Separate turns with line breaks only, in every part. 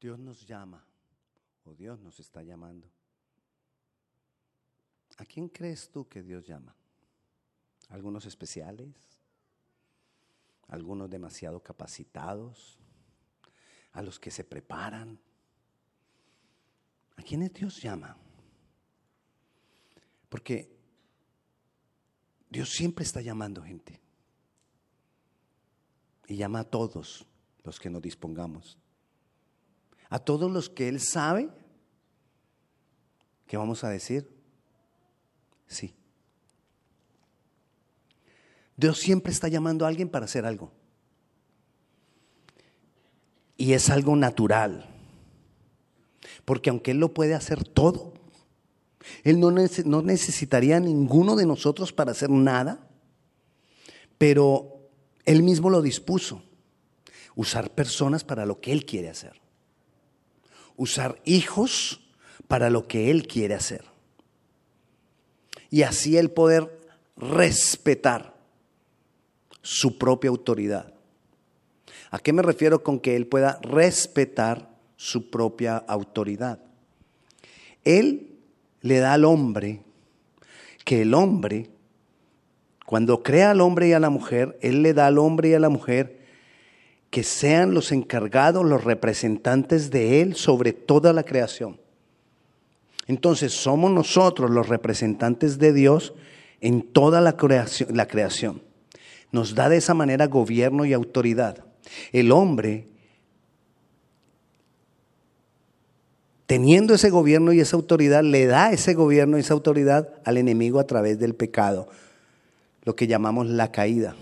Dios nos llama o Dios nos está llamando. ¿A quién crees tú que Dios llama? ¿Algunos especiales? ¿Algunos demasiado capacitados? ¿A los que se preparan? ¿A quiénes Dios llama? Porque Dios siempre está llamando gente. Y llama a todos los que nos dispongamos. A todos los que Él sabe que vamos a decir, sí. Dios siempre está llamando a alguien para hacer algo. Y es algo natural. Porque aunque Él lo puede hacer todo, Él no, necesitaría ninguno de nosotros para hacer nada, pero Él mismo lo dispuso. Usar personas para lo que Él quiere hacer. Usar hijos para lo que Él quiere hacer. Y así el poder respetar su propia autoridad. ¿A qué me refiero con que Él pueda respetar su propia autoridad? Él le da al hombre que el hombre, cuando crea al hombre y a la mujer, Él le da al hombre y a la mujer que sean los encargados, los representantes de Él sobre toda la creación. Entonces somos nosotros los representantes de Dios en toda la creación, la creación. Nos da de esa manera gobierno y autoridad. El hombre, teniendo ese gobierno y esa autoridad, le da ese gobierno y esa autoridad al enemigo a través del pecado, lo que llamamos la caída.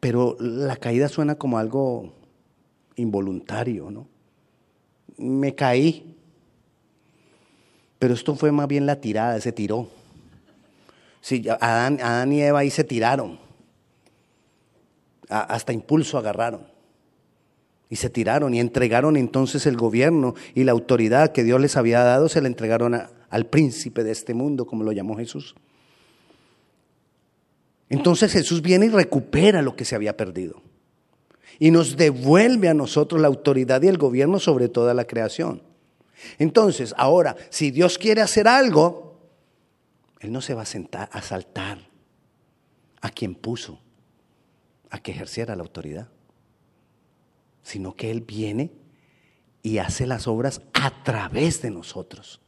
Pero la caída suena como algo involuntario, ¿no? Me caí. Pero esto fue más bien la tirada, se tiró. Sí, Adán, Adán y Eva ahí se tiraron. hasta impulso agarraron. Y se tiraron y entregaron entonces el gobierno y la autoridad que Dios les había dado, se la entregaron al príncipe de este mundo, como lo llamó Jesús. Entonces Jesús viene y recupera lo que se había perdido. Y nos devuelve a nosotros la autoridad y el gobierno sobre toda la creación. Entonces, ahora, si Dios quiere hacer algo, Él no se va a, sentar, a saltar a quien puso a que ejerciera la autoridad, sino que Él viene y hace las obras a través de nosotros.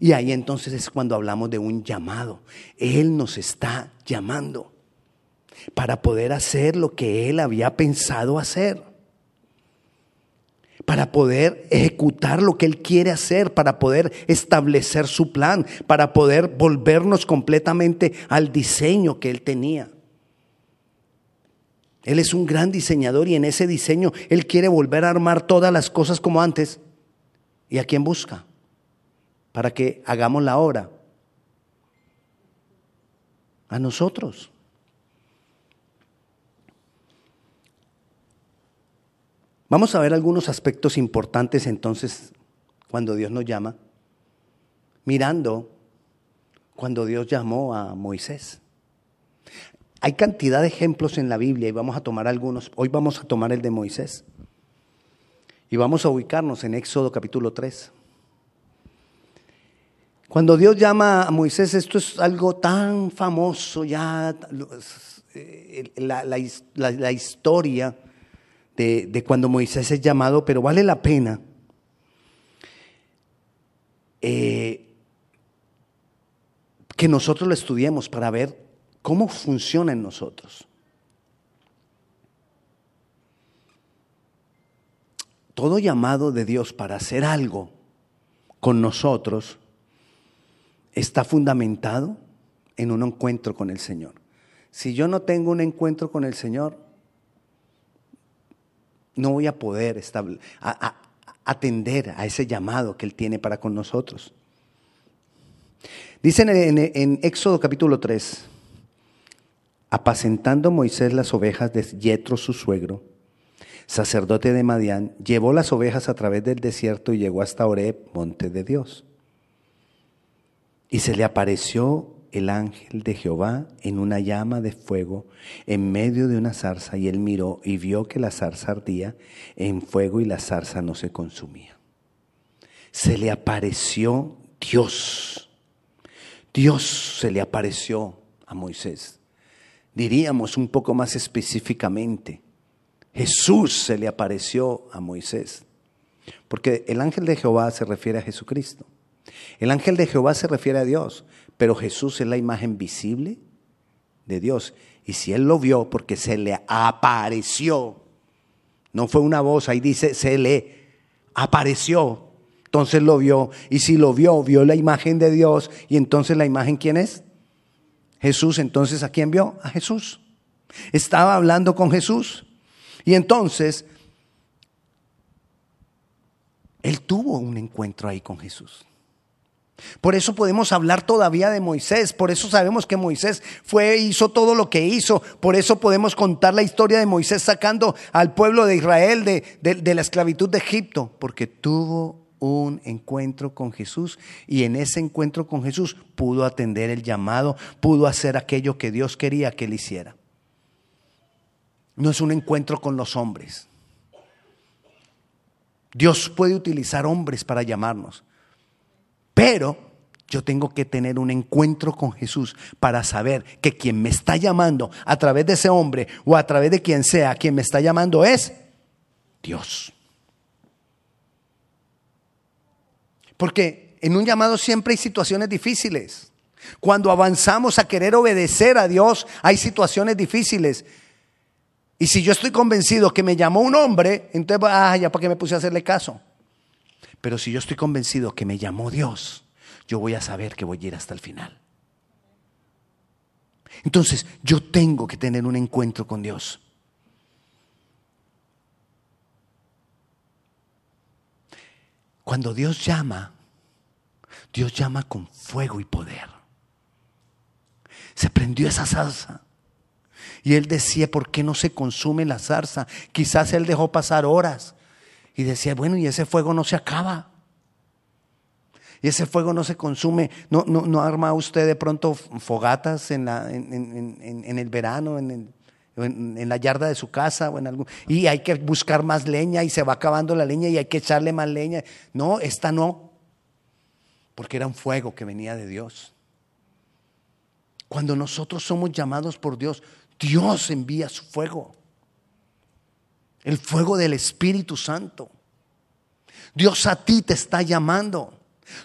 Y ahí entonces es cuando hablamos de un llamado. Él nos está llamando para poder hacer lo que Él había pensado hacer. Para poder ejecutar lo que Él quiere hacer, para poder establecer su plan, para poder volvernos completamente al diseño que Él tenía. Él es un gran diseñador y en ese diseño Él quiere volver a armar todas las cosas como antes. ¿Y a quién busca? Para que hagamos la obra? A nosotros. Vamos a ver algunos aspectos importantes entonces cuando Dios nos llama, mirando cuando Dios llamó a Moisés. Hay cantidad de ejemplos en la Biblia y vamos a tomar algunos. Hoy vamos a tomar el de Moisés. Y vamos a ubicarnos en Éxodo capítulo 3. Cuando Dios llama a Moisés, esto es algo tan famoso ya, eh, la, historia de, cuando Moisés es llamado, pero vale la pena eh, que nosotros lo estudiemos para ver cómo funciona en nosotros. Todo llamado de Dios para hacer algo con nosotros está fundamentado en un encuentro con el Señor. Si yo no tengo un encuentro con el Señor, no voy a poder atender a ese llamado que Él tiene para con nosotros. Dicen en, en, Éxodo capítulo 3, apacentando Moisés las ovejas de Yetro su suegro, sacerdote de Madián, llevó las ovejas a través del desierto y llegó hasta Oreb, monte de Dios. Y se le apareció el ángel de Jehová en una llama de fuego en medio de una zarza y él miró y vio que la zarza ardía en fuego y la zarza no se consumía. Se le apareció Dios. Dios se le apareció a Moisés. Diríamos un poco más específicamente, Jesús se le apareció a Moisés. Porque el ángel de Jehová se refiere a Jesucristo. El ángel de Jehová se refiere a Dios, pero Jesús es la imagen visible de Dios. Y si él lo vio, porque se le apareció, no fue una voz, ahí dice, se le apareció. Entonces lo vio. Y si lo vio, vio la imagen de Dios. Y entonces la imagen, ¿quién es? Jesús. Entonces, ¿a quién vio? A Jesús. Estaba hablando con Jesús. Y entonces, él tuvo un encuentro ahí con Jesús. Por eso podemos hablar todavía de Moisés, por eso sabemos que Moisés fue, hizo todo lo que hizo, por eso podemos contar la historia de Moisés sacando al pueblo de Israel de, de la esclavitud de Egipto, porque tuvo un encuentro con Jesús y en ese encuentro con Jesús pudo atender el llamado, pudo hacer aquello que Dios quería que él hiciera. No es un encuentro con los hombres. Dios puede utilizar hombres para llamarnos, pero yo tengo que tener un encuentro con Jesús para saber que quien me está llamando a través de ese hombre o a través de quien sea, quien me está llamando es Dios. Porque en un llamado siempre hay situaciones difíciles. Cuando avanzamos a querer obedecer a Dios, hay situaciones difíciles. Y si yo estoy convencido que me llamó un hombre, entonces, ah, ya para qué me puse a hacerle caso. Pero si yo estoy convencido que me llamó Dios, yo voy a saber que voy a ir hasta el final. Entonces, yo tengo que tener un encuentro con Dios. Cuando Dios llama, Dios llama con fuego y poder. Se prendió esa salsa. Y él decía, ¿por qué no se consume la zarza? Quizás él dejó pasar horas. Y decía, bueno, y ese fuego no se acaba. Y ese fuego no se consume. No, no, arma usted de pronto fogatas en, la, en, el verano, en, en, la yarda de su casa. O en algún, y hay que buscar más leña y se va acabando la leña y hay que echarle más leña. No, esta no. Porque era un fuego que venía de Dios. Cuando nosotros somos llamados por Dios, Dios envía su fuego el fuego del Espíritu Santo. Dios a ti te está llamando.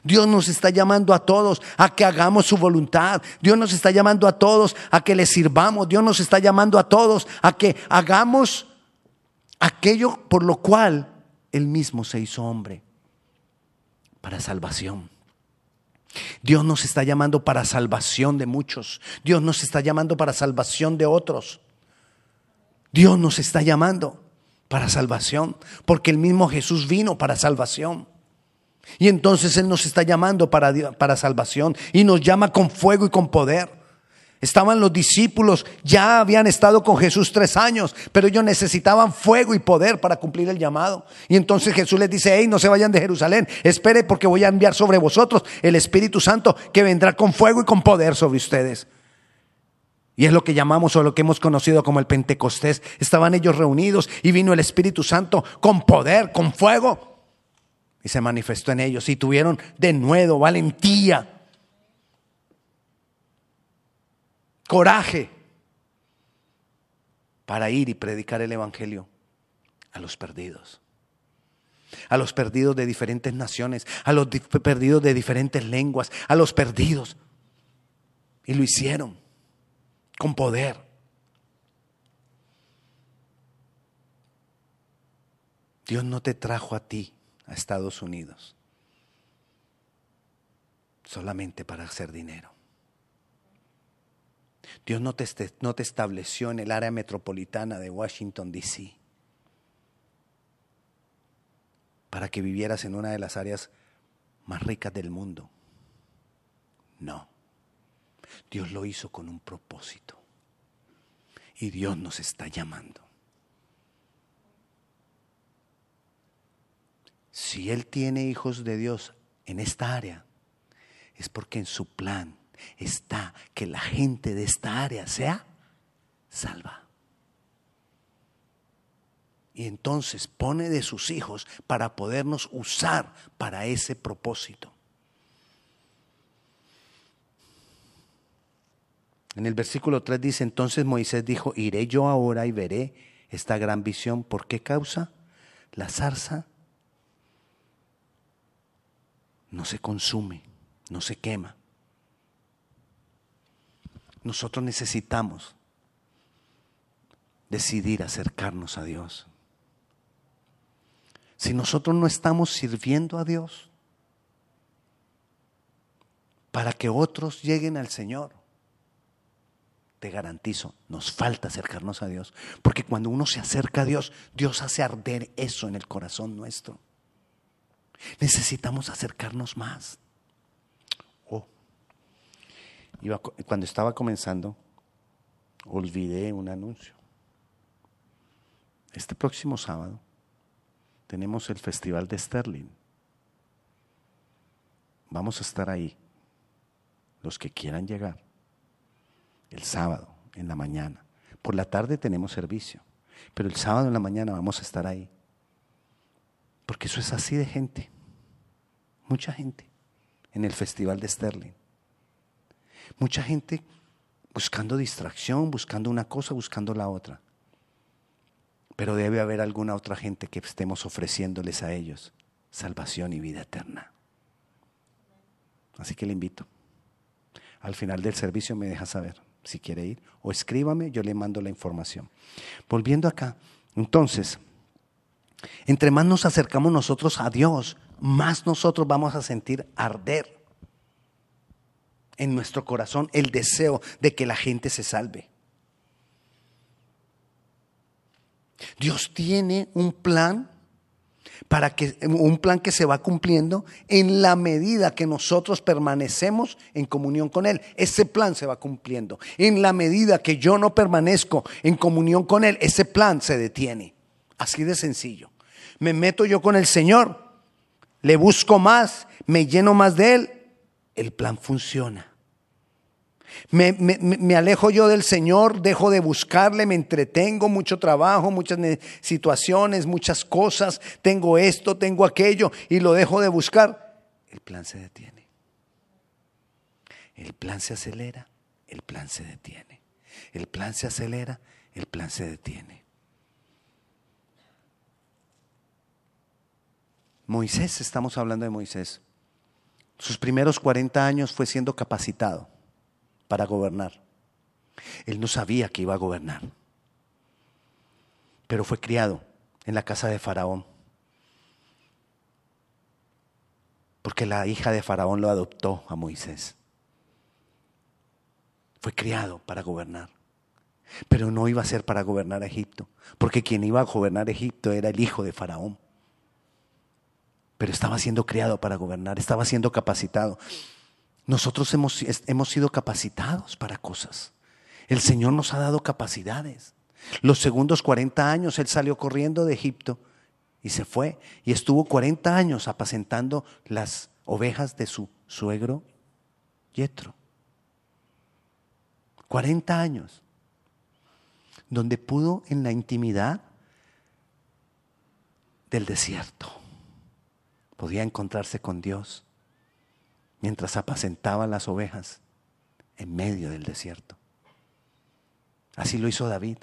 Dios nos está llamando a todos a que hagamos su voluntad. Dios nos está llamando a todos a que le sirvamos. Dios nos está llamando a todos a que hagamos aquello por lo cual Él mismo se hizo hombre, para salvación. Dios nos está llamando para salvación de muchos. Dios nos está llamando para salvación de otros. Dios nos está llamando para salvación, porque el mismo Jesús vino para salvación. Y entonces Él nos está llamando para, para salvación y nos llama con fuego y con poder. Estaban los discípulos, ya habían estado con Jesús tres años, pero ellos necesitaban fuego y poder para cumplir el llamado. Y entonces Jesús les dice, hey, no se vayan de Jerusalén, espere porque voy a enviar sobre vosotros el Espíritu Santo que vendrá con fuego y con poder sobre ustedes. Y es lo que llamamos o lo que hemos conocido como el Pentecostés. Estaban ellos reunidos y vino el Espíritu Santo con poder, con fuego. Y se manifestó en ellos y tuvieron de nuevo valentía, coraje para ir y predicar el Evangelio a los perdidos. A los perdidos de diferentes naciones, a los perdidos de diferentes lenguas, a los perdidos. Y lo hicieron con poder. Dios no te trajo a ti, a Estados Unidos, solamente para hacer dinero. Dios no te, no te estableció en el área metropolitana de Washington, D.C., para que vivieras en una de las áreas más ricas del mundo. No. Dios lo hizo con un propósito. Y Dios nos está llamando. Si Él tiene hijos de Dios en esta área, es porque en su plan, está que la gente de esta área sea salva. Y entonces pone de sus hijos para podernos usar para ese propósito. En el versículo 3 dice, entonces Moisés dijo, iré yo ahora y veré esta gran visión. ¿Por qué causa? La zarza no se consume, no se quema. Nosotros necesitamos decidir acercarnos a Dios. Si nosotros no estamos sirviendo a Dios para que otros lleguen al Señor, te garantizo, nos falta acercarnos a Dios. Porque cuando uno se acerca a Dios, Dios hace arder eso en el corazón nuestro. Necesitamos acercarnos más. Oh. cuando estaba comenzando, olvidé un anuncio. Este próximo sábado tenemos el Festival de Sterling. Vamos a estar ahí, los que quieran llegar el sábado en la mañana. Por la tarde tenemos servicio, pero el sábado en la mañana vamos a estar ahí. Porque eso es así de gente, mucha gente en el Festival de Sterling. Mucha gente buscando distracción, buscando una cosa, buscando la otra. Pero debe haber alguna otra gente que estemos ofreciéndoles a ellos salvación y vida eterna. Así que le invito. Al final del servicio me deja saber si quiere ir, o escríbame, yo le mando la información. Volviendo acá, entonces, entre más nos acercamos nosotros a Dios, más nosotros vamos a sentir arder en nuestro corazón el deseo de que la gente se salve. Dios tiene un plan para que un plan que se va cumpliendo en la medida que nosotros permanecemos en comunión con él. Ese plan se va cumpliendo. En la medida que yo no permanezco en comunión con él, ese plan se detiene. Así de sencillo. Me meto yo con el Señor, le busco más, me lleno más de él, el plan funciona. Me, alejo yo del Señor, dejo de buscarle, me entretengo, mucho trabajo, muchas situaciones, muchas cosas, tengo esto, tengo aquello y lo dejo de buscar. El plan se detiene. El plan se acelera, el plan se detiene. El plan se acelera, el plan se detiene. Moisés, estamos hablando de Moisés. Sus primeros 40 años fue siendo capacitado para gobernar. Él no sabía que iba a gobernar, pero fue criado en la casa de Faraón. Porque la hija de Faraón lo adoptó a Moisés. Fue criado para gobernar. Pero no iba a ser para gobernar Egipto, porque quien iba a gobernar Egipto era el hijo de Faraón. Pero estaba siendo criado para gobernar, estaba siendo capacitado. Nosotros hemos, hemos sido capacitados para cosas. El Señor nos ha dado capacidades. Los segundos 40 años Él salió corriendo de Egipto y se fue y estuvo 40 años apacentando las ovejas de su suegro Yetro. 40 años donde pudo en la intimidad del desierto. Podía encontrarse con Dios mientras apacentaba las ovejas en medio del desierto. Así lo hizo David.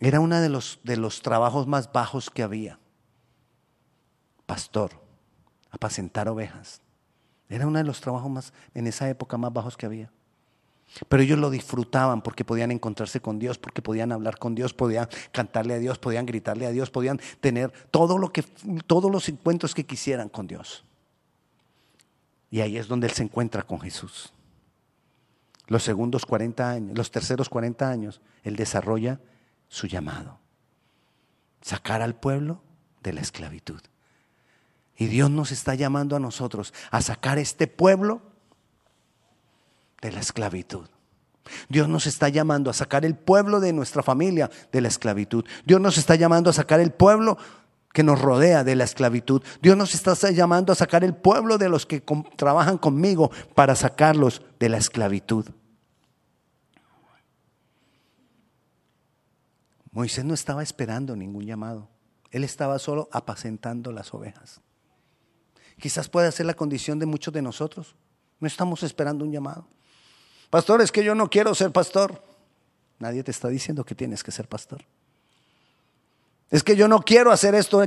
Era uno de los, de los trabajos más bajos que había. Pastor, apacentar ovejas. Era uno de los trabajos más, en esa época más bajos que había. Pero ellos lo disfrutaban porque podían encontrarse con Dios, porque podían hablar con Dios, podían cantarle a Dios, podían gritarle a Dios, podían tener todo lo que, todos los encuentros que quisieran con Dios. Y ahí es donde Él se encuentra con Jesús. Los segundos 40 años, los terceros 40 años, Él desarrolla su llamado. Sacar al pueblo de la esclavitud. Y Dios nos está llamando a nosotros a sacar este pueblo de la esclavitud. Dios nos está llamando a sacar el pueblo de nuestra familia de la esclavitud. Dios nos está llamando a sacar el pueblo que nos rodea de la esclavitud. Dios nos está llamando a sacar el pueblo de los que trabajan conmigo para sacarlos de la esclavitud. Moisés no estaba esperando ningún llamado. Él estaba solo apacentando las ovejas. Quizás pueda ser la condición de muchos de nosotros. No estamos esperando un llamado. Pastor, es que yo no quiero ser pastor. Nadie te está diciendo que tienes que ser pastor. Es que yo no quiero hacer esto.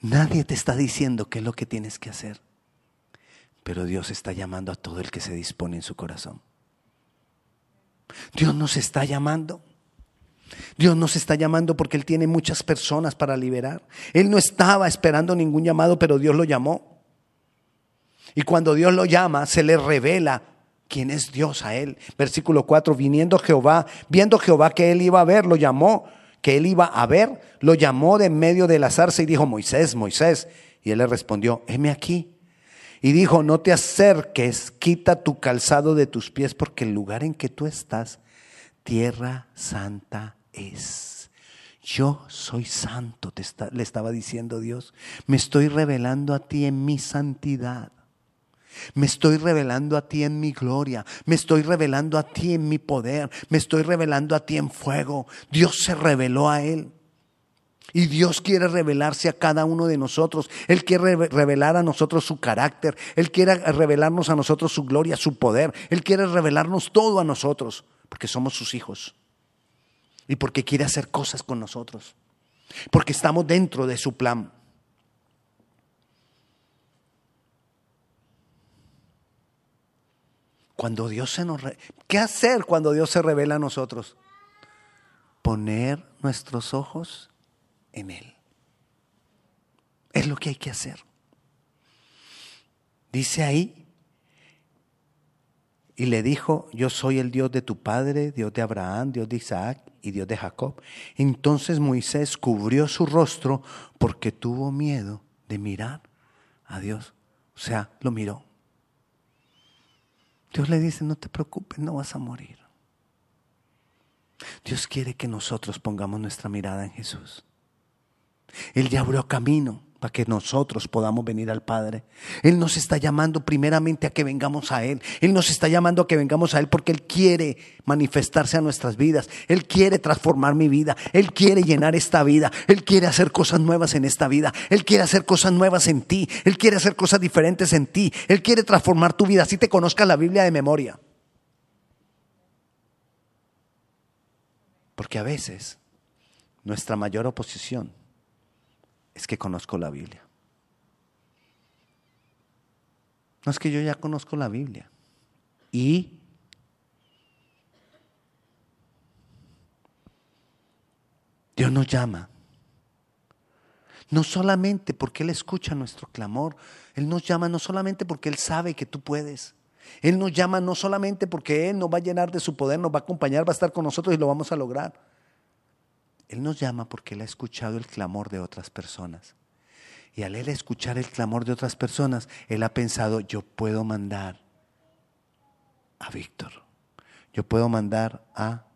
Nadie te está diciendo qué es lo que tienes que hacer. Pero Dios está llamando a todo el que se dispone en su corazón. Dios nos está llamando. Dios nos está llamando porque Él tiene muchas personas para liberar. Él no estaba esperando ningún llamado, pero Dios lo llamó. Y cuando Dios lo llama, se le revela quién es Dios a Él. Versículo 4, viniendo Jehová, viendo Jehová que Él iba a ver, lo llamó, que Él iba a ver, lo llamó de medio de la zarza y dijo, Moisés, Moisés. Y Él le respondió, heme aquí. Y dijo, no te acerques, quita tu calzado de tus pies, porque el lugar en que tú estás, tierra santa es. Yo soy santo, te le estaba diciendo Dios. Me estoy revelando a ti en mi santidad. Me estoy revelando a ti en mi gloria. Me estoy revelando a ti en mi poder. Me estoy revelando a ti en fuego. Dios se reveló a él. Y Dios quiere revelarse a cada uno de nosotros. Él quiere revelar a nosotros su carácter. Él quiere revelarnos a nosotros su gloria, su poder. Él quiere revelarnos todo a nosotros, porque somos sus hijos y porque quiere hacer cosas con nosotros, porque estamos dentro de su plan. Cuando Dios se nos... ¿Qué hacer cuando Dios se revela a nosotros? Poner nuestros ojos en Él. Es lo que hay que hacer. Dice ahí y le dijo, yo soy el Dios de tu padre, Dios de Abraham, Dios de Isaac y Dios de Jacob. Entonces Moisés cubrió su rostro porque tuvo miedo de mirar a Dios. O sea, lo miró. Dios le dice, no te preocupes, no vas a morir. Dios quiere que nosotros pongamos nuestra mirada en Jesús. Él ya abrió camino para que nosotros podamos venir al Padre. Él nos está llamando primeramente a que vengamos a Él. Él nos está llamando a que vengamos a Él porque Él quiere manifestarse a nuestras vidas. Él quiere transformar mi vida. Él quiere llenar esta vida. Él quiere hacer cosas nuevas en esta vida. Él quiere hacer cosas nuevas en ti. Él quiere hacer cosas diferentes en ti. Él quiere transformar tu vida. Así te conozcas la Biblia de memoria. Porque a veces nuestra mayor oposición es que conozco la Biblia. No es que yo ya conozco la Biblia. Y Dios nos llama. No solamente porque Él escucha nuestro clamor, Él nos llama no solamente porque Él sabe que tú puedes. Él nos llama no solamente porque Él nos va a llenar de su poder, nos va a acompañar, va a estar con nosotros y lo vamos a lograr. Él nos llama porque Él ha escuchado el clamor de otras personas. Y al Él escuchar el clamor de otras personas, Él ha pensado, yo puedo mandar a Víctor, yo puedo mandar a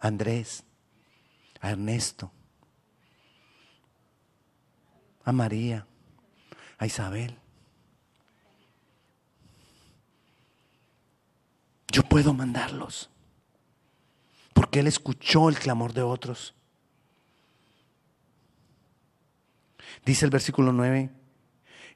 Andrés, a Ernesto, a María, a Isabel. Yo puedo mandarlos porque Él escuchó el clamor de otros. Dice el versículo 9,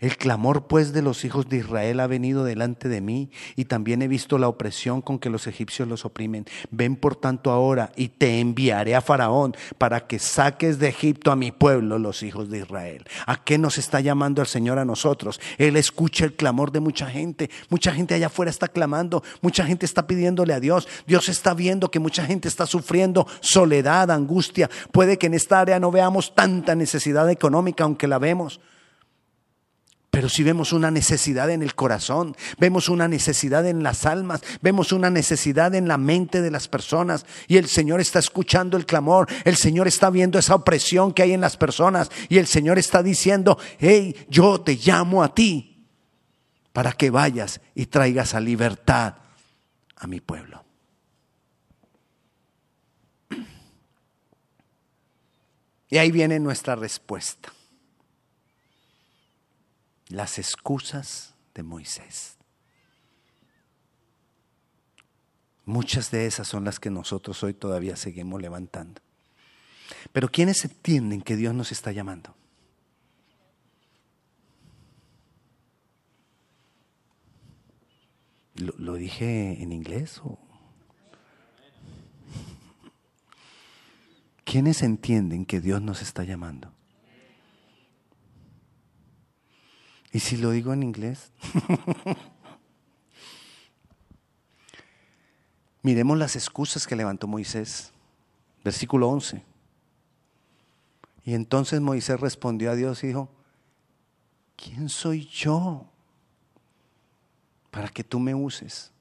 el clamor pues de los hijos de Israel ha venido delante de mí y también he visto la opresión con que los egipcios los oprimen. Ven por tanto ahora y te enviaré a Faraón para que saques de Egipto a mi pueblo, los hijos de Israel. ¿A qué nos está llamando el Señor a nosotros? Él escucha el clamor de mucha gente. Mucha gente allá afuera está clamando, mucha gente está pidiéndole a Dios. Dios está viendo que mucha gente está sufriendo soledad, angustia. Puede que en esta área no veamos tanta necesidad económica, aunque la vemos. Pero si vemos una necesidad en el corazón, vemos una necesidad en las almas, vemos una necesidad en la mente de las personas y el Señor está escuchando el clamor, el Señor está viendo esa opresión que hay en las personas y el Señor está diciendo, hey, yo te llamo a ti para que vayas y traigas a libertad a mi pueblo. Y ahí viene nuestra respuesta. Las excusas de Moisés. Muchas de esas son las que nosotros hoy todavía seguimos levantando. Pero ¿quiénes entienden que Dios nos está llamando? ¿Lo, dije en inglés? O? ¿Quiénes entienden que Dios nos está llamando? ¿Y si lo digo en inglés? Miremos las excusas que levantó Moisés. Versículo 11. Y entonces Moisés respondió a Dios y dijo, ¿quién soy yo para que tú me uses?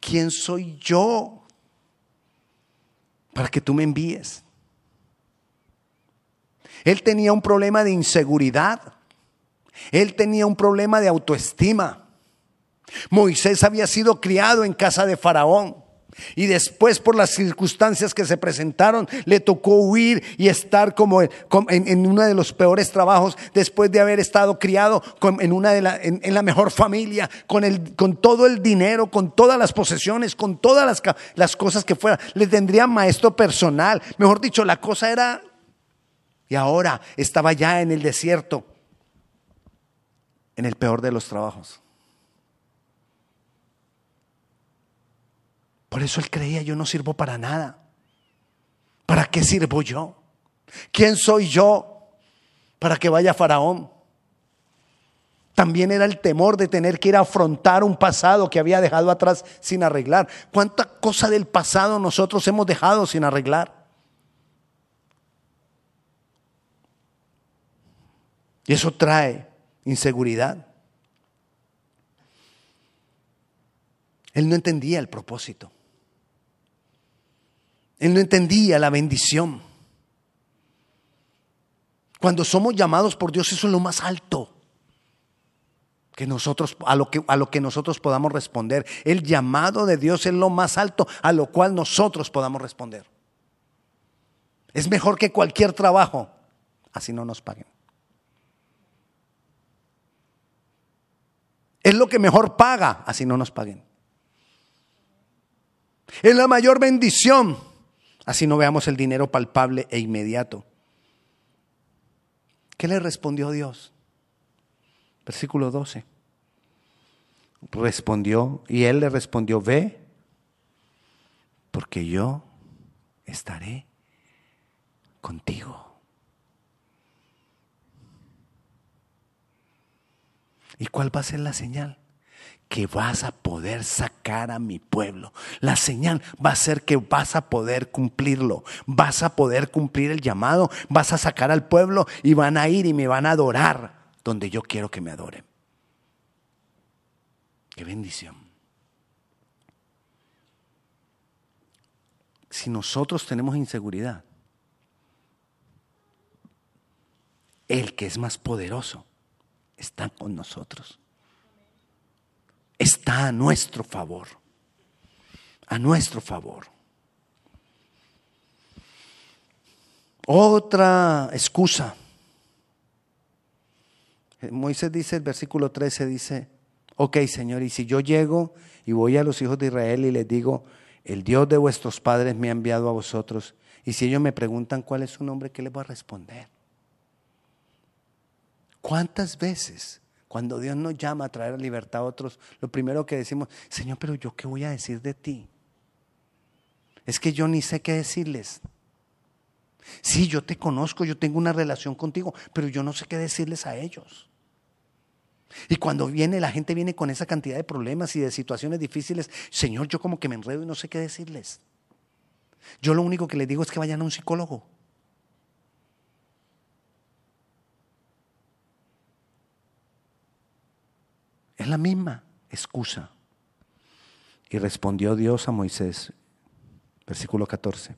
¿Quién soy yo para que tú me envíes? Él tenía un problema de inseguridad. Él tenía un problema de autoestima. Moisés había sido criado en casa de Faraón. Y después por las circunstancias que se presentaron, le tocó huir y estar como en, uno de los peores trabajos después de haber estado criado en, una de la, en, la mejor familia, con, el, con todo el dinero, con todas las posesiones, con todas las, las cosas que fuera. Le tendría maestro personal. Mejor dicho, la cosa era... Y ahora estaba ya en el desierto, en el peor de los trabajos. Por eso él creía, yo no sirvo para nada. ¿Para qué sirvo yo? ¿Quién soy yo para que vaya Faraón? También era el temor de tener que ir a afrontar un pasado que había dejado atrás sin arreglar. ¿Cuánta cosa del pasado nosotros hemos dejado sin arreglar? Y eso trae inseguridad. Él no entendía el propósito. Él no entendía la bendición. Cuando somos llamados por Dios, eso es lo más alto que nosotros a lo que a lo que nosotros podamos responder. El llamado de Dios es lo más alto a lo cual nosotros podamos responder. Es mejor que cualquier trabajo, así no nos paguen. Es lo que mejor paga, así no nos paguen. Es la mayor bendición Así no veamos el dinero palpable e inmediato. ¿Qué le respondió Dios? Versículo 12. Respondió, y él le respondió, ve, porque yo estaré contigo. ¿Y cuál va a ser la señal? que vas a poder sacar a mi pueblo. La señal va a ser que vas a poder cumplirlo, vas a poder cumplir el llamado, vas a sacar al pueblo y van a ir y me van a adorar donde yo quiero que me adoren. Qué bendición. Si nosotros tenemos inseguridad, el que es más poderoso está con nosotros está a nuestro favor. A nuestro favor. Otra excusa. Moisés dice, el versículo 13 dice, ok Señor, y si yo llego y voy a los hijos de Israel y les digo, el Dios de vuestros padres me ha enviado a vosotros, y si ellos me preguntan cuál es su nombre, ¿qué les voy a responder? ¿Cuántas veces cuando Dios nos llama a traer libertad a otros, lo primero que decimos, Señor, pero yo qué voy a decir de ti? Es que yo ni sé qué decirles. Sí, yo te conozco, yo tengo una relación contigo, pero yo no sé qué decirles a ellos. Y cuando viene, la gente viene con esa cantidad de problemas y de situaciones difíciles, Señor, yo como que me enredo y no sé qué decirles. Yo lo único que les digo es que vayan a un psicólogo. Es la misma excusa. Y respondió Dios a Moisés, versículo 14,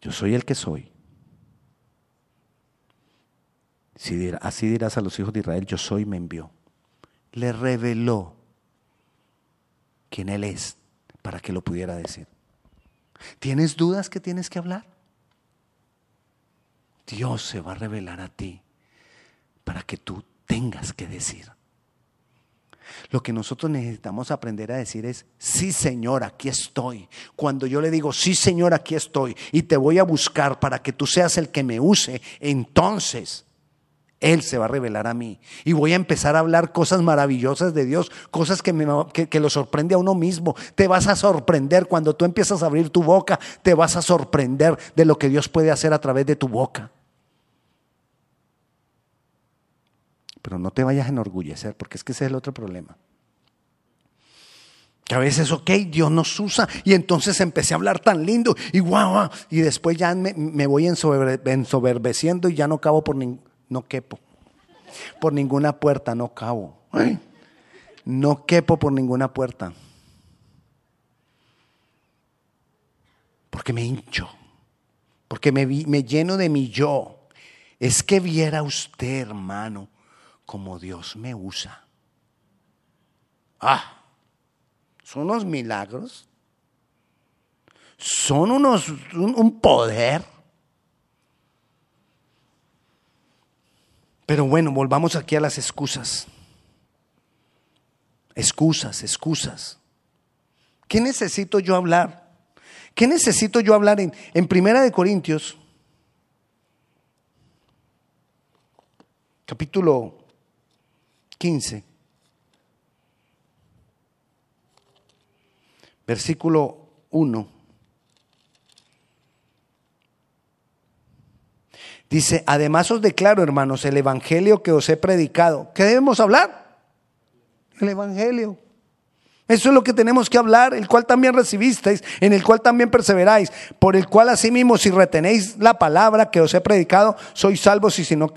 yo soy el que soy. así dirás a los hijos de Israel, yo soy, me envió. Le reveló quién Él es para que lo pudiera decir. ¿Tienes dudas que tienes que hablar? Dios se va a revelar a ti para que tú tengas que decir. Lo que nosotros necesitamos aprender a decir es, sí Señor, aquí estoy. Cuando yo le digo, sí Señor, aquí estoy y te voy a buscar para que tú seas el que me use, entonces Él se va a revelar a mí. Y voy a empezar a hablar cosas maravillosas de Dios, cosas que, me, que, lo sorprende a uno mismo. Te vas a sorprender cuando tú empiezas a abrir tu boca, te vas a sorprender de lo que Dios puede hacer a través de tu boca. Pero no te vayas a enorgullecer, porque es que ese es el otro problema. Que a veces, ok, Dios nos usa y entonces empecé a hablar tan lindo y guau, y después ya me, voy ensoberbeciendo y ya no cabo por ningún, no quepo, por ninguna puerta, no cabo. No quepo por ninguna puerta. Porque me hincho, porque me, me lleno de mi yo. Es que viera usted, hermano, como Dios me usa. Ah, son unos milagros. Son unos, un, poder. Pero bueno, volvamos aquí a las excusas. Excusas, excusas. ¿Qué necesito yo hablar? ¿Qué necesito yo hablar en, en Primera de Corintios? Capítulo 15. Versículo 1. Dice, además os declaro, hermanos, el Evangelio que os he predicado. ¿Qué debemos hablar? El Evangelio. Eso es lo que tenemos que hablar, el cual también recibisteis, en el cual también perseveráis, por el cual asimismo si retenéis la palabra que os he predicado, sois salvos y si no,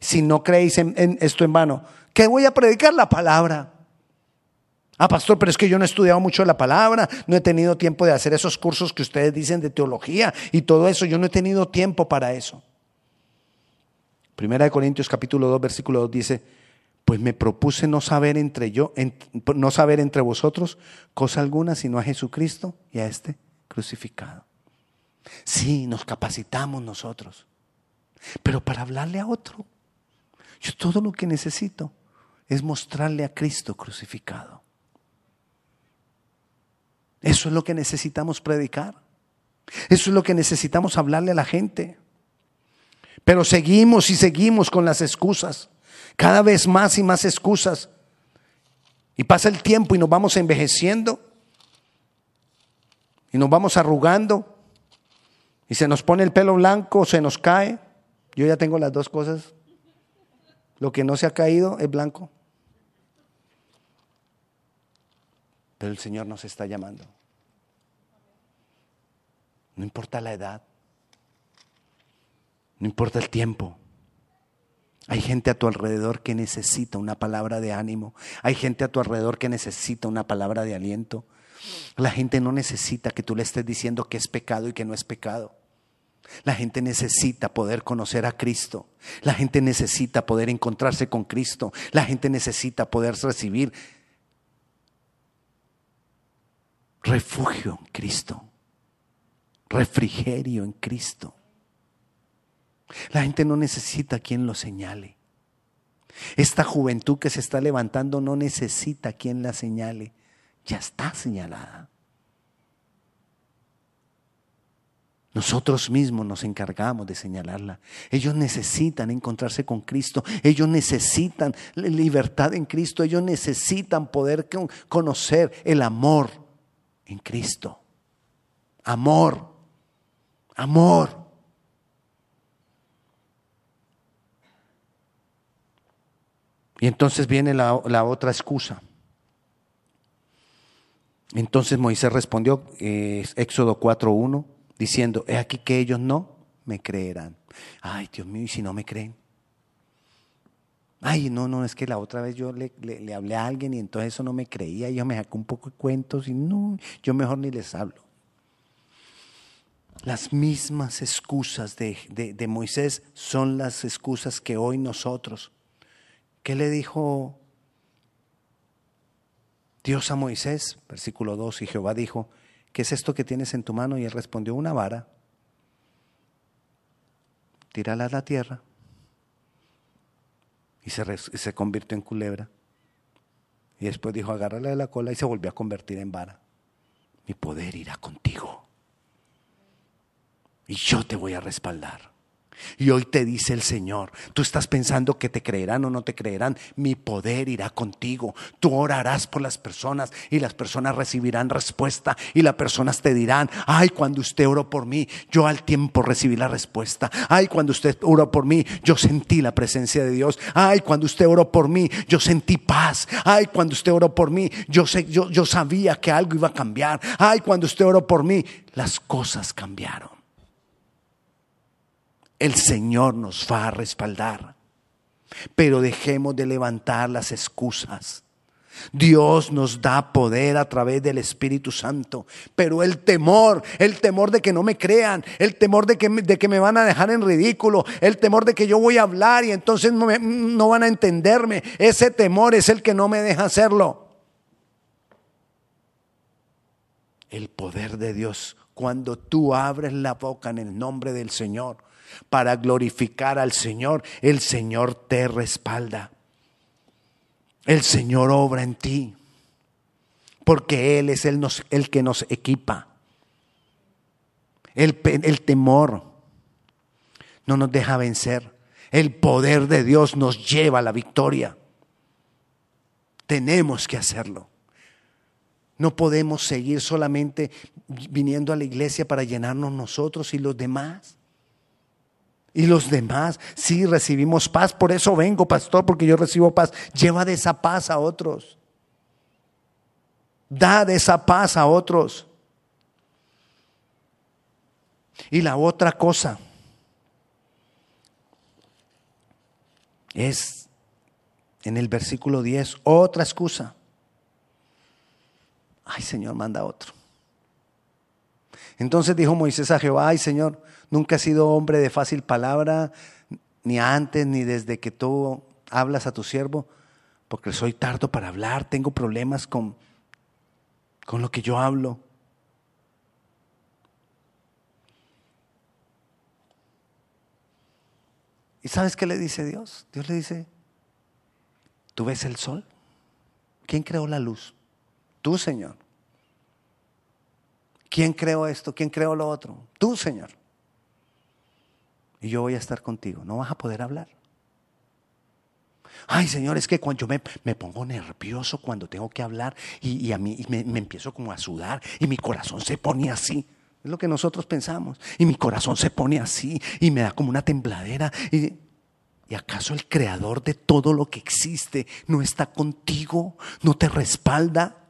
si no creéis en esto en vano. ¿Qué voy a predicar? La palabra. Ah, pastor, pero es que yo no he estudiado mucho la palabra, no he tenido tiempo de hacer esos cursos que ustedes dicen de teología y todo eso, yo no he tenido tiempo para eso. Primera de Corintios capítulo 2 versículo 2 dice, pues me propuse no saber entre yo, no saber entre vosotros cosa alguna sino a Jesucristo y a este crucificado. Sí, nos capacitamos nosotros, pero para hablarle a otro, yo todo lo que necesito es mostrarle a Cristo crucificado. Eso es lo que necesitamos predicar. Eso es lo que necesitamos hablarle a la gente. Pero seguimos y seguimos con las excusas. Cada vez más y más excusas. Y pasa el tiempo y nos vamos envejeciendo. Y nos vamos arrugando. Y se nos pone el pelo blanco, se nos cae. Yo ya tengo las dos cosas. Lo que no se ha caído es blanco. Pero el Señor nos está llamando. No importa la edad. No importa el tiempo. Hay gente a tu alrededor que necesita una palabra de ánimo. Hay gente a tu alrededor que necesita una palabra de aliento. La gente no necesita que tú le estés diciendo que es pecado y que no es pecado. La gente necesita poder conocer a Cristo. La gente necesita poder encontrarse con Cristo. La gente necesita poder recibir refugio en Cristo. Refrigerio en Cristo. La gente no necesita quien lo señale. Esta juventud que se está levantando no necesita quien la señale. Ya está señalada. Nosotros mismos nos encargamos de señalarla. Ellos necesitan encontrarse con Cristo. Ellos necesitan libertad en Cristo. Ellos necesitan poder conocer el amor en Cristo. Amor. Amor. Y entonces viene la, otra excusa. Entonces Moisés respondió, eh, Éxodo 4.1 diciendo, he aquí que ellos no me creerán. Ay, Dios mío, ¿y si no me creen? Ay, no, no, es que la otra vez yo le, hablé a alguien y entonces eso no me creía, y yo me sacó un poco de cuentos y no, yo mejor ni les hablo. Las mismas excusas de, de Moisés son las excusas que hoy nosotros. ¿Qué le dijo Dios a Moisés? Versículo 2, y Jehová dijo, ¿qué es esto que tienes en tu mano? Y él respondió, una vara. tírala a la tierra y se, se convirtió en culebra. Y después dijo, agárrala de la cola y se volvió a convertir en vara. Mi poder irá contigo. Y yo te voy a respaldar. Y hoy te dice el Señor, tú estás pensando que te creerán o no te creerán, mi poder irá contigo. Tú orarás por las personas y las personas recibirán respuesta y las personas te dirán, ay, cuando usted oró por mí, yo al tiempo recibí la respuesta. Ay, cuando usted oró por mí, yo sentí la presencia de Dios. Ay, cuando usted oró por mí, yo sentí paz. Ay, cuando usted oró por mí, yo, sé, yo, yo sabía que algo iba a cambiar. Ay, cuando usted oró por mí, las cosas cambiaron el Señor nos va a respaldar. Pero dejemos de levantar las excusas. Dios nos da poder a través del Espíritu Santo, pero el temor, el temor de que no me crean, el temor de que, de que me van a dejar en ridículo, el temor de que yo voy a hablar y entonces no, no van a entenderme, ese temor es el que no me deja hacerlo. El poder de Dios, cuando tú abres la boca en el nombre del Señor, para glorificar al Señor, el Señor te respalda. El Señor obra en ti, porque Él es el, que nos equipa. El, el temor no nos deja vencer. El poder de Dios nos lleva a la victoria. Tenemos que hacerlo. No podemos seguir solamente viniendo a la iglesia para llenarnos nosotros y los demás. Y los demás, sí, recibimos paz. Por eso vengo, pastor, porque yo recibo paz. Lleva de esa paz a otros. Da de esa paz a otros. Y la otra cosa es en el versículo 10, otra excusa. Ay, Señor, manda otro. Entonces dijo Moisés a Jehová, ay, Señor, Nunca he sido hombre de fácil palabra, ni antes, ni desde que tú hablas a tu siervo, porque soy tardo para hablar, tengo problemas con, con lo que yo hablo. ¿Y sabes qué le dice Dios? Dios le dice, ¿tú ves el sol? ¿Quién creó la luz? Tú, Señor. ¿Quién creó esto? ¿Quién creó lo otro? Tú, Señor y yo voy a estar contigo. No vas a poder hablar. Ay, Señor, es que cuando yo me, me pongo nervioso cuando tengo que hablar y, a mí me, me, empiezo como a sudar y mi corazón se pone así. Es lo que nosotros pensamos. Y mi corazón se pone así y me da como una tembladera. Y, ¿Y acaso el creador de todo lo que existe no está contigo? ¿No te respalda?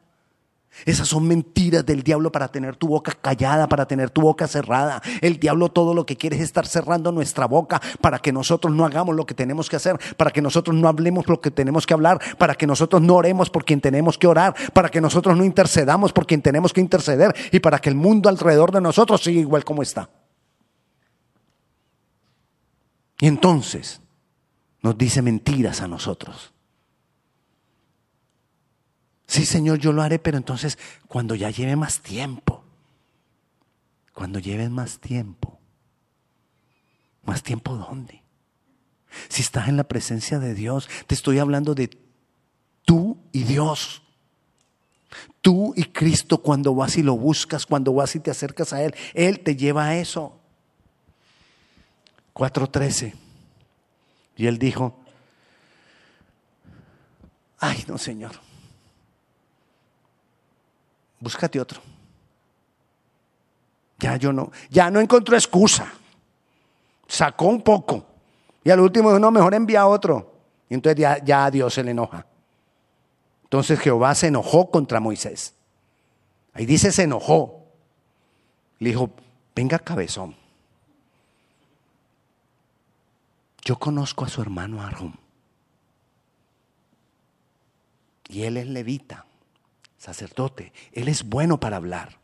Esas son mentiras del diablo para tener tu boca callada, para tener tu boca cerrada. El diablo todo lo que quiere es estar cerrando nuestra boca para que nosotros no hagamos lo que tenemos que hacer, para que nosotros no hablemos lo que tenemos que hablar, para que nosotros no oremos por quien tenemos que orar, para que nosotros no intercedamos por quien tenemos que interceder y para que el mundo alrededor de nosotros siga igual como está. Y entonces nos dice mentiras a nosotros. Sí, Señor, yo lo haré, pero entonces cuando ya lleve más tiempo, cuando lleves más tiempo, más tiempo dónde? Si estás en la presencia de Dios, te estoy hablando de tú y Dios. Tú y Cristo cuando vas y lo buscas, cuando vas y te acercas a Él, Él te lleva a eso. 4.13. Y Él dijo, ay no Señor, búscate otro. Ya yo no, ya no encontró excusa. Sacó un poco. Y al último dijo, no, mejor envía otro. Y entonces ya, ya a Dios se le enoja. Entonces Jehová se enojó contra Moisés. Ahí dice se enojó. Le dijo, venga cabezón. Yo conozco a su hermano Aarón. Y él es levita sacerdote. Él es bueno para hablar.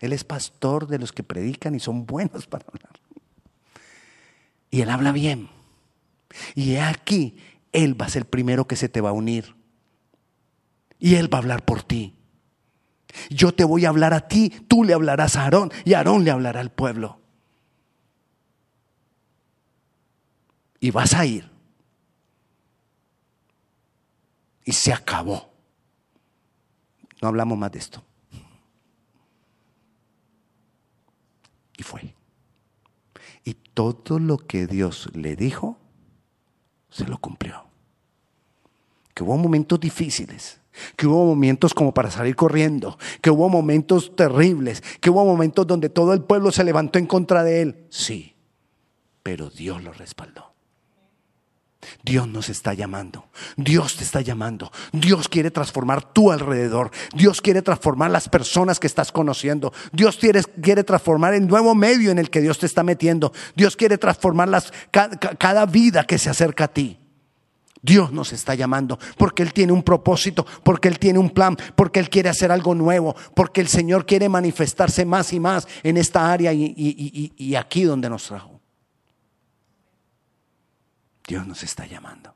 Él es pastor de los que predican y son buenos para hablar. Y él habla bien. Y aquí, él va a ser el primero que se te va a unir. Y él va a hablar por ti. Yo te voy a hablar a ti, tú le hablarás a Aarón y Aarón le hablará al pueblo. y vas a ir. Y se acabó. No hablamos más de esto. Y fue. Y todo lo que Dios le dijo, se lo cumplió. Que hubo momentos difíciles, que hubo momentos como para salir corriendo, que hubo momentos terribles, que hubo momentos donde todo el pueblo se levantó en contra de él. Sí, pero Dios lo respaldó. Dios nos está llamando. Dios te está llamando. Dios quiere transformar tu alrededor. Dios quiere transformar las personas que estás conociendo. Dios quiere, quiere transformar el nuevo medio en el que Dios te está metiendo. Dios quiere transformar las, cada, vida que se acerca a ti. Dios nos está llamando porque Él tiene un propósito, porque Él tiene un plan, porque Él quiere hacer algo nuevo, porque el Señor quiere manifestarse más y más en esta área y, y aquí donde nos trajo. Dios nos está llamando.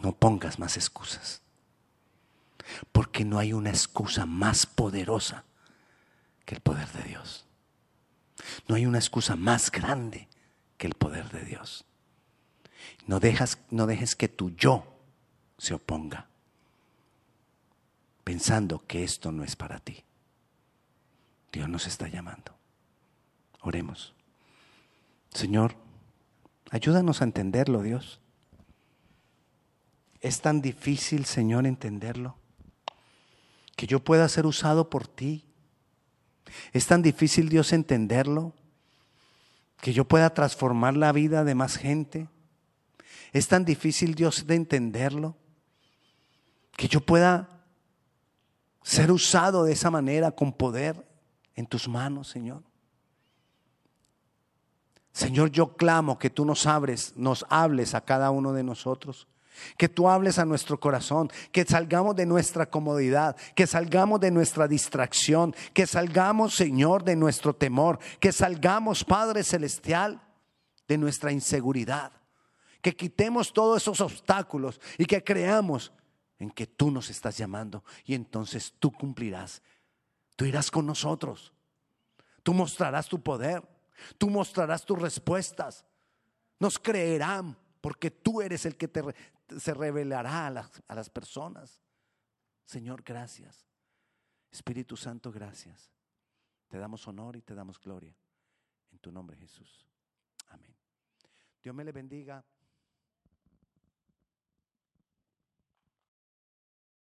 No pongas más excusas. Porque no hay una excusa más poderosa que el poder de Dios. No hay una excusa más grande que el poder de Dios. No, dejas, no dejes que tu yo se oponga, pensando que esto no es para ti. Dios nos está llamando. Oremos. Señor, Ayúdanos a entenderlo, Dios. Es tan difícil, Señor, entenderlo. Que yo pueda ser usado por ti. Es tan difícil, Dios, entenderlo. Que yo pueda transformar la vida de más gente. Es tan difícil, Dios, de entenderlo. Que yo pueda ser usado de esa manera con poder en tus manos, Señor. Señor, yo clamo que tú nos abres, nos hables a cada uno de nosotros. Que tú hables a nuestro corazón, que salgamos de nuestra comodidad, que salgamos de nuestra distracción, que salgamos, Señor, de nuestro temor, que salgamos, Padre Celestial, de nuestra inseguridad, que quitemos todos esos obstáculos y que creamos en que tú nos estás llamando y entonces tú cumplirás. Tú irás con nosotros, tú mostrarás tu poder. Tú mostrarás tus respuestas. Nos creerán porque tú eres el que te, se revelará a las, a las personas. Señor, gracias. Espíritu Santo, gracias. Te damos honor y te damos gloria. En tu nombre, Jesús. Amén. Dios me le bendiga.